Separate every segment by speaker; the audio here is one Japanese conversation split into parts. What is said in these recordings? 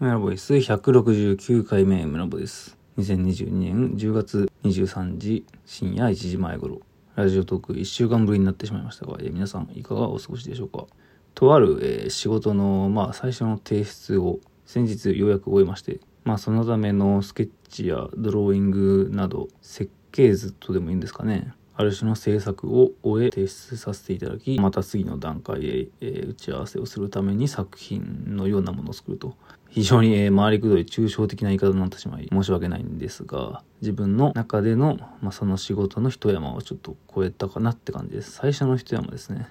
Speaker 1: メラボイス169回目メラボです。2022年10月23時深夜1時前頃、ラジオトーク1週間ぶりになってしまいましたが、え、皆さんいかがお過ごしでしょうか？とある、えー、仕事の、まあ、最初の提出を先日ようやく終えまして、まあ、そのためのスケッチやドローイングなど設計図とでもいいんですかね？ある種の制作を終え提出させていただき、また次の段階へ、えー、打ち合わせをするために作品のようなものを作ると。非常に、えー、回りくどい抽象的な言い方になってしまい申し訳ないんですが、自分の中での、まあ、その仕事の一山をちょっと超えたかなって感じです。最初の一山ですね。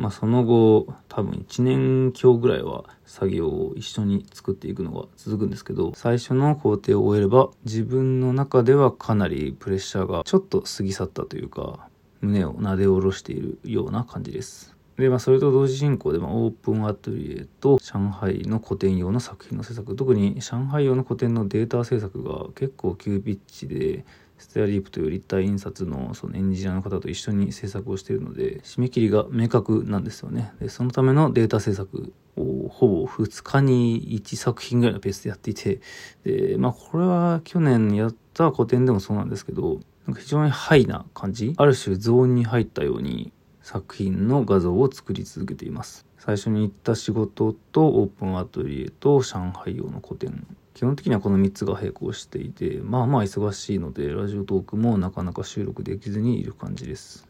Speaker 1: まあ、その後多分1年強ぐらいは作業を一緒に作っていくのが続くんですけど最初の工程を終えれば自分の中ではかなりプレッシャーがちょっと過ぎ去ったというか胸をなで下ろしているような感じです。で、まあ、それと同時進行で、まあ、オープンアトリエと上海の古典用の作品の制作、特に上海用の古典のデータ制作が結構急ピッチで、ステアリープという立体印刷のそのエンジニアの方と一緒に制作をしているので、締め切りが明確なんですよね。で、そのためのデータ制作をほぼ2日に1作品ぐらいのペースでやっていて、で、まあこれは去年やった古典でもそうなんですけど、なんか非常にハイな感じある種ゾーンに入ったように作品の画像を作り続けています。最初に行った仕事とオープンアトリエと上海用の個展基本的にはこの3つが並行していて、まあまあ忙しいので、ラジオトークもなかなか収録できずにいる感じです。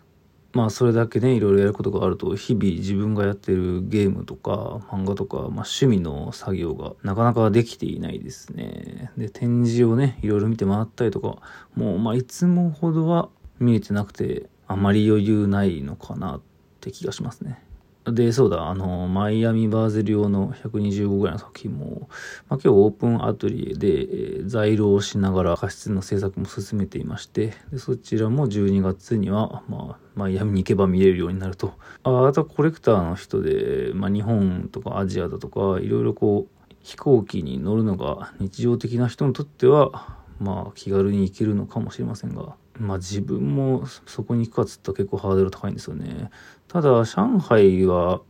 Speaker 1: まあそれだけね、いろいろやることがあると、日々自分がやってるゲームとか漫画とか、まあ趣味の作業がなかなかできていないですね。で、展示をね、いろいろ見て回ったりとか、もうまあいつもほどは見えてなくて、あまり余裕ないのかなって気がしますね。で、そうだ、あの、マイアミバーゼル用の125ぐらいの作品も、まあ、今日オープンアトリエで、えー、在庫をしながら過失の制作も進めていまして、でそちらも12月には、まあ、マイアミに行けば見れるようになると。ああとコレクターの人で、まあ、日本とかアジアだとか、いろいろこう、飛行機に乗るのが日常的な人にとっては、まあ、気軽に行けるのかもしれませんが、まあ自分もそこに行くかっつったら結構ハードル高いんですよね。ただ、上海は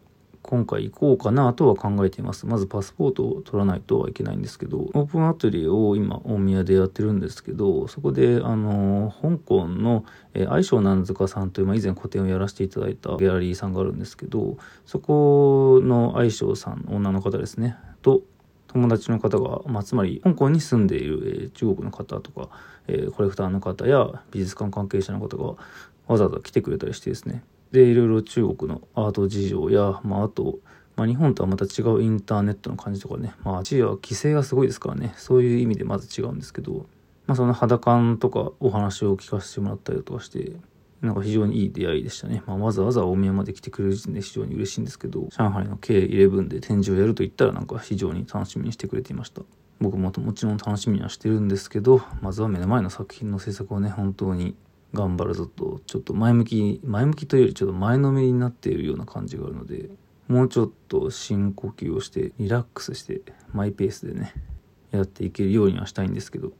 Speaker 1: 今回行こうかなとは考えています。まずパスポートを取らないとはいけないんですけど、オープンアトリエを今大宮でやってるんですけど、そこであの、香港の、えー、愛称なんずかさんという、まあ、以前個展をやらせていただいたギャラリーさんがあるんですけど、そこの愛称さん、女の方ですね、と友達の方が、まあ、つまり香港に住んでいる、え、中国の方とか、え、コレクターの方や美術館関係者の方がわざわざ来てくれたりしてですね。でいろいろ中国のアート事情や、まあ、あと、まあ、日本とはまた違うインターネットの感じとかね。まあ地位は規制がすごいですからね。そういう意味でまず違うんですけど、まあ、その肌感とかお話を聞かせてもらったりとかして。なんか非常にいい出会いでしたね。まあ、わざわざ大宮まで来てくれる時点で非常に嬉しいんですけど、上海の K11 で展示をやると言ったらなんか非常に楽しみにしてくれていました。僕ももちろん楽しみにはしてるんですけど、まずは目の前の作品の制作をね、本当に頑張るぞと、ちょっと前向き、前向きというよりちょっと前のめりになっているような感じがあるので、もうちょっと深呼吸をして、リラックスして、マイペースでね、やっていけるようにはしたいんですけど、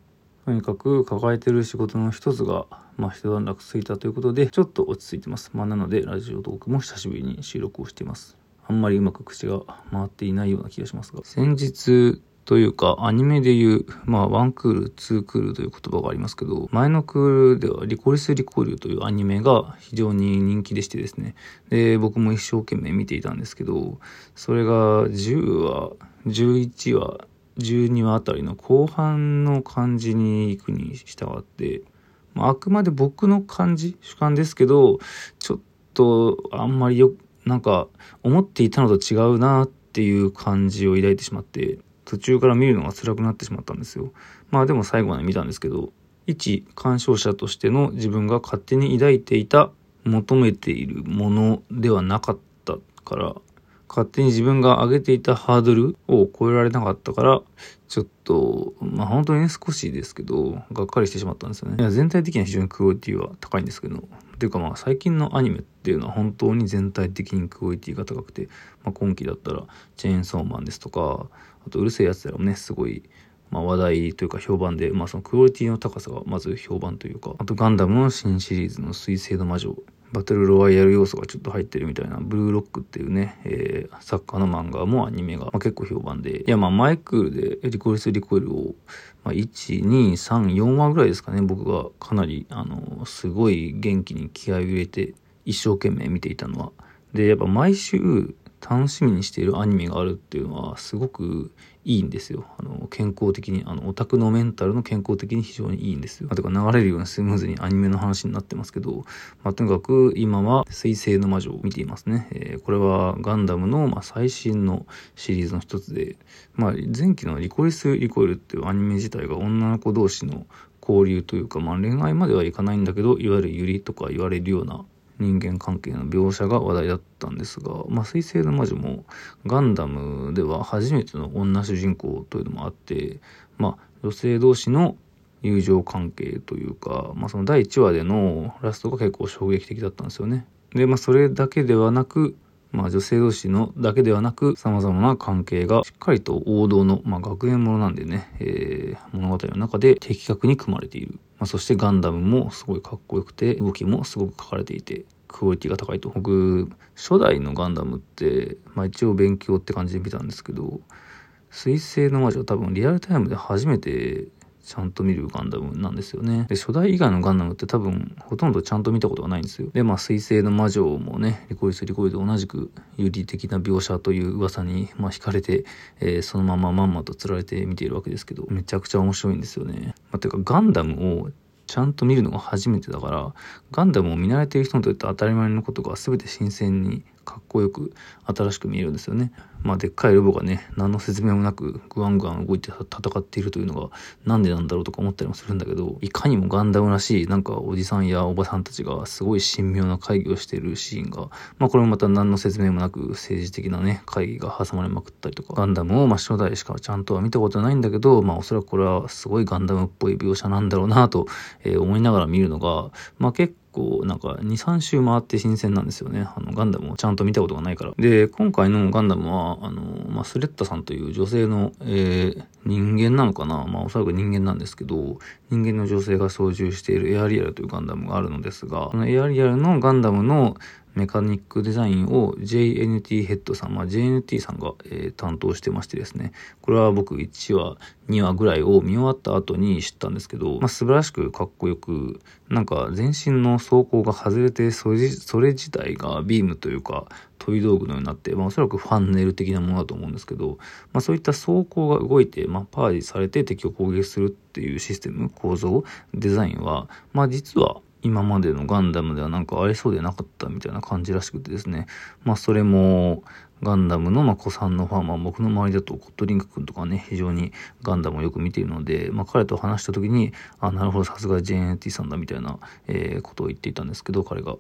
Speaker 1: とにかく抱えてる仕事の一つが、まあ、一段落ついたということで、ちょっと落ち着いてます。まあ、なので、ラジオトークも久しぶりに収録をしています。あんまりうまく口が回っていないような気がしますが、先日というか、アニメで言う、まあ、ワンクール、ツークールという言葉がありますけど、前のクールでは、リコリス・リコリューというアニメが非常に人気でしてですね。で、僕も一生懸命見ていたんですけど、それが10話、11話、12話あたりの後半の感じに行くに従って、まあ、あくまで僕の感じ、主観ですけど、ちょっとあんまりよ、なんか思っていたのと違うなっていう感じを抱いてしまって、途中から見るのが辛くなってしまったんですよ。まあでも最後まで見たんですけど、一鑑賞者としての自分が勝手に抱いていた求めているものではなかったから、勝手に自分が上げていたハードルを超えられなかったから、ちょっと、まあ本当にね、少しですけど、がっかりしてしまったんですよね。いや全体的には非常にクオリティは高いんですけど、ていうかまあ最近のアニメっていうのは本当に全体的にクオリティが高くて、まあ今期だったらチェーンソーマンですとか、あとうるせえやつらもね、すごい、まあ話題というか評判で、まあそのクオリティの高さがまず評判というか、あとガンダムの新シリーズの水星の魔女バトルロワイヤル要素がちょっと入ってるみたいな、ブルーロックっていうね、えー、作家の漫画もアニメが、まあ、結構評判で、いや、まあ、マイクールでリコリス・リコイルを、まあ、1、2、3、4話ぐらいですかね、僕がかなり、あの、すごい元気に気合を入れて、一生懸命見ていたのは。で、やっぱ毎週、楽しみにしているアニメがあるっていうのはすごくいいんですよ。あの、健康的に、あの、オタクのメンタルの健康的に非常にいいんですよ。まあ、とか流れるようにスムーズにアニメの話になってますけど、まあ、とにかく今は水星の魔女を見ていますね。えー、これはガンダムの、まあ、最新のシリーズの一つで、まあ、前期のリコリス・リコイルっていうアニメ自体が女の子同士の交流というか、まあ、恋愛まではいかないんだけど、いわゆるユリとか言われるような人間関係の描写が話題だったんですが、まあ、水星の魔女もガンダムでは初めての女主人公というのもあって、まあ、女性同士の友情関係というか、まあ、その第1話でのラストが結構衝撃的だったんですよね。で、まあ、それだけではなく、まあ、女性同士のだけではなく、様々な関係がしっかりと王道の、まあ、学園ものなんでね、えー、物語の中で的確に組まれている。まあ、そしてガンダムもすごいかっこよくて、動きもすごく書かれていて、クオリティが高いと。僕、初代のガンダムって、まあ一応勉強って感じで見たんですけど、水星の魔女多分リアルタイムで初めてちゃんと見るガンダムなんですよね。で、初代以外のガンダムって多分ほとんどちゃんと見たことがないんですよ。で、まあ、水星の魔女もね、リコリス・リコイルと同じく有利的な描写という噂に、まあ、惹かれて、えー、そのまままんまと釣られて見ているわけですけど、めちゃくちゃ面白いんですよね。まあ、ていうか、ガンダムをちゃんと見るのが初めてだから、ガンダムを見慣れている人にとって当たり前のことが全て新鮮にかっこよく新しく見えるんですよね。まあ、でっかいロボがね、何の説明もなくグワングワン動いて戦っているというのがなんでなんだろうとか思ったりもするんだけど、いかにもガンダムらしい、なんかおじさんやおばさんたちがすごい神妙な会議をしているシーンが、まあこれもまた何の説明もなく政治的なね、会議が挟まれまくったりとか、ガンダムをまあ初代しかちゃんとは見たことないんだけど、まあおそらくこれはすごいガンダムっぽい描写なんだろうなと、思いながら見るのが、まあ結構なんか2、3週回って新鮮なんですよね。あのガンダムをちゃんと見たことがないから。で、今回のガンダムは、あの、まあ、スレッタさんという女性の、えー、人間なのかな？まあおそらく人間なんですけど、人間の女性が操縦しているエアリアルというガンダムがあるのですが、そのエアリアルのガンダムのメカニックデザインを JNT ヘッドさん、まあ、JNT さんが、えー、担当してましてですね、これは僕1話、2話ぐらいを見終わった後に知ったんですけど、まあ、素晴らしくかっこよく、なんか全身の装甲が外れて、それそれ自体がビームというか、飛び道具のようになって、まあ、おそらくファンネル的なものだと思うんですけど、まあ、そういった装甲が動いて、まあ、パージされて敵を攻撃するっていうシステム、構造、デザインは、まあ、実は今までのガンダムではなんかありそうでなかったみたいな感じらしくてですね。まあそれもガンダムのまあ子さんのファンは僕の周りだとコットリンク君とかね、非常にガンダムをよく見ているので、まあ彼と話した時に、あ、なるほど、さすが JNT さんだみたいな、えー、ことを言っていたんですけど、彼が。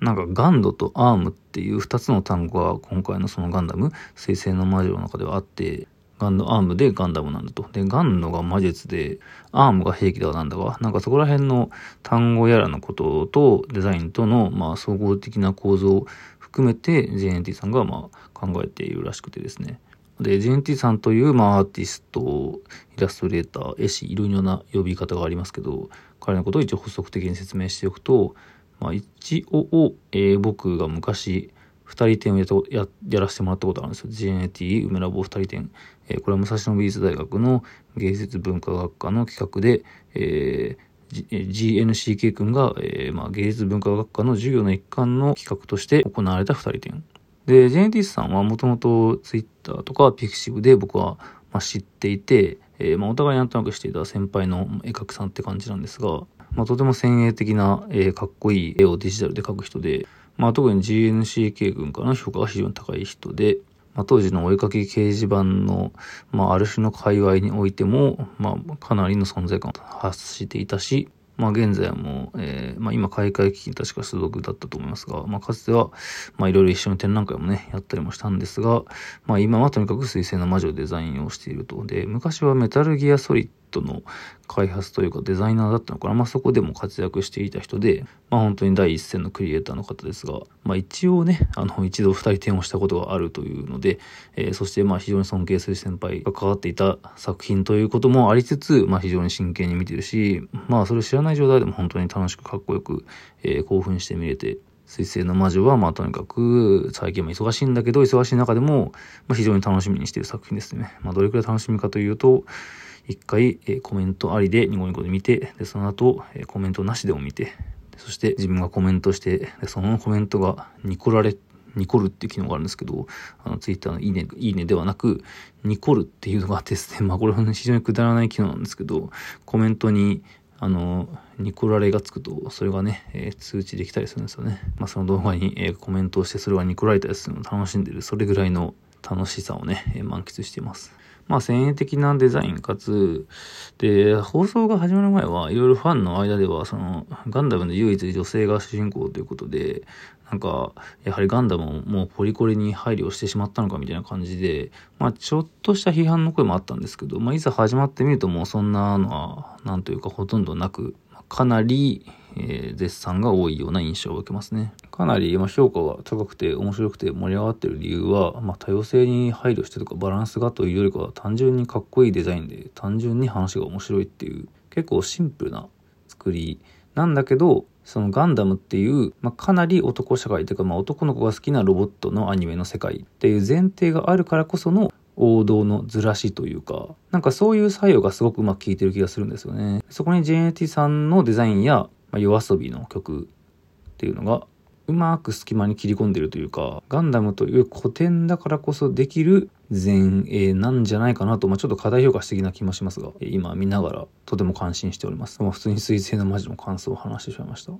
Speaker 1: なんかガンドとアームっていう二つの単語が今回のそのガンダム、水星の魔女の中ではあって、ガンのアームでガンダムなんだと。で、ガンのが魔術で、アームが兵器だなんだが、なんかそこら辺の単語やらのこととデザインとの、まあ、総合的な構造を含めて JNT さんが、まあ、考えているらしくてですね。で、JNT さんという、まあ、アーティスト、イラストレーター、絵師、いろいろな呼び方がありますけど、彼のことを一応補足的に説明しておくと、まあ、一応、えー、僕が昔、二人展をやややらせてもらったことあるんですよ。GNT 梅ラボ二人展。えー、これは武蔵野美術大学の芸術文化学科の企画で、えー、GNCK 君が、えーまあ、芸術文化学科の授業の一環の企画として行われた二人展。で、JNT さんはもともと Twitter とか Pixiv で僕は、まあ、知っていて、えーまあ、お互いなんとなくしていた先輩の絵描きさんって感じなんですが、まあ、とても先鋭的な、えー、かっこいい絵をデジタルで描く人で、まあ、特に GNCK 軍からの評価が非常に高い人で、まあ、当時のお絵かき掲示板の、まあ、ある種の界隈においても、まあ、かなりの存在感を発していたし、まあ現在も、えー、まあ今開会基金確か所属だったと思いますが、まあかつては、まあいろいろ一緒に展覧会もね、やったりもしたんですが、まあ今はとにかく水星の魔女デザインをしていると。で、昔はメタルギアソリッドの開発というかデザイナーだったのかな。まあそこでも活躍していた人で、まあ本当に第一線のクリエイターの方ですが、まあ一応ね、あの一度二人展をしたことがあるというので、えー、そしてまあ非常に尊敬する先輩が関わっていた作品ということもありつつ、まあ非常に真剣に見てるし、まあそれを知らない状態でも本当に楽しくかっこよく、えー、興奮して見れて、水星の魔女は、まあとにかく、最近も忙しいんだけど、忙しい中でも、まあ非常に楽しみにしている作品ですね。まあどれくらい楽しみかというと、一回、え、コメントありでニコニコで見て、で、その後、え、コメントなしでも見て、そして自分がコメントして、でそのコメントがニコられ、ニコルっていう機能があるんですけど、あの、ツイッターのいいね、いいねではなく、ニコルっていうのがあってですね、まあこれは非常にくだらない機能なんですけど、コメントに、あの、ニコラレがつくと、それがね、えー、通知できたりするんですよね。まあ、その動画に、えー、コメントをして、それがニコられたりするのを楽しんでる、それぐらいの楽しさをね、えー、満喫しています。まあ、先鋭的なデザインかつ、で、放送が始まる前は、いろいろファンの間では、その、ガンダムの唯一女性が主人公ということで、なんか、やはりガンダムをもうポリコレに配慮してしまったのかみたいな感じで、まあちょっとした批判の声もあったんですけど、まあいざ始まってみるともうそんなのは、なんというかほとんどなく、かなり、えー、絶賛が多いような印象を受けますね。かなり、まあ、評価が高くて面白くて盛り上がってる理由は、まあ、多様性に配慮してとかバランスがというよりかは単純にかっこいいデザインで単純に話が面白いっていう結構シンプルな作りなんだけどそのガンダムっていう、まあ、かなり男社会というか、まあ、男の子が好きなロボットのアニメの世界っていう前提があるからこその王道のずらしというか、なんかそういう作用がすごくうまく効いてる気がするんですよね。そこに JNT さんのデザインや、まあ、夜遊びの曲っていうのがうまく隙間に切り込んでるというか、ガンダムという古典だからこそできる前衛なんじゃないかなと、まあ、ちょっと過大評価してきな気もしますが、今見ながらとても感心しております。ま、普通に水星の魔女の感想を話してしまいました。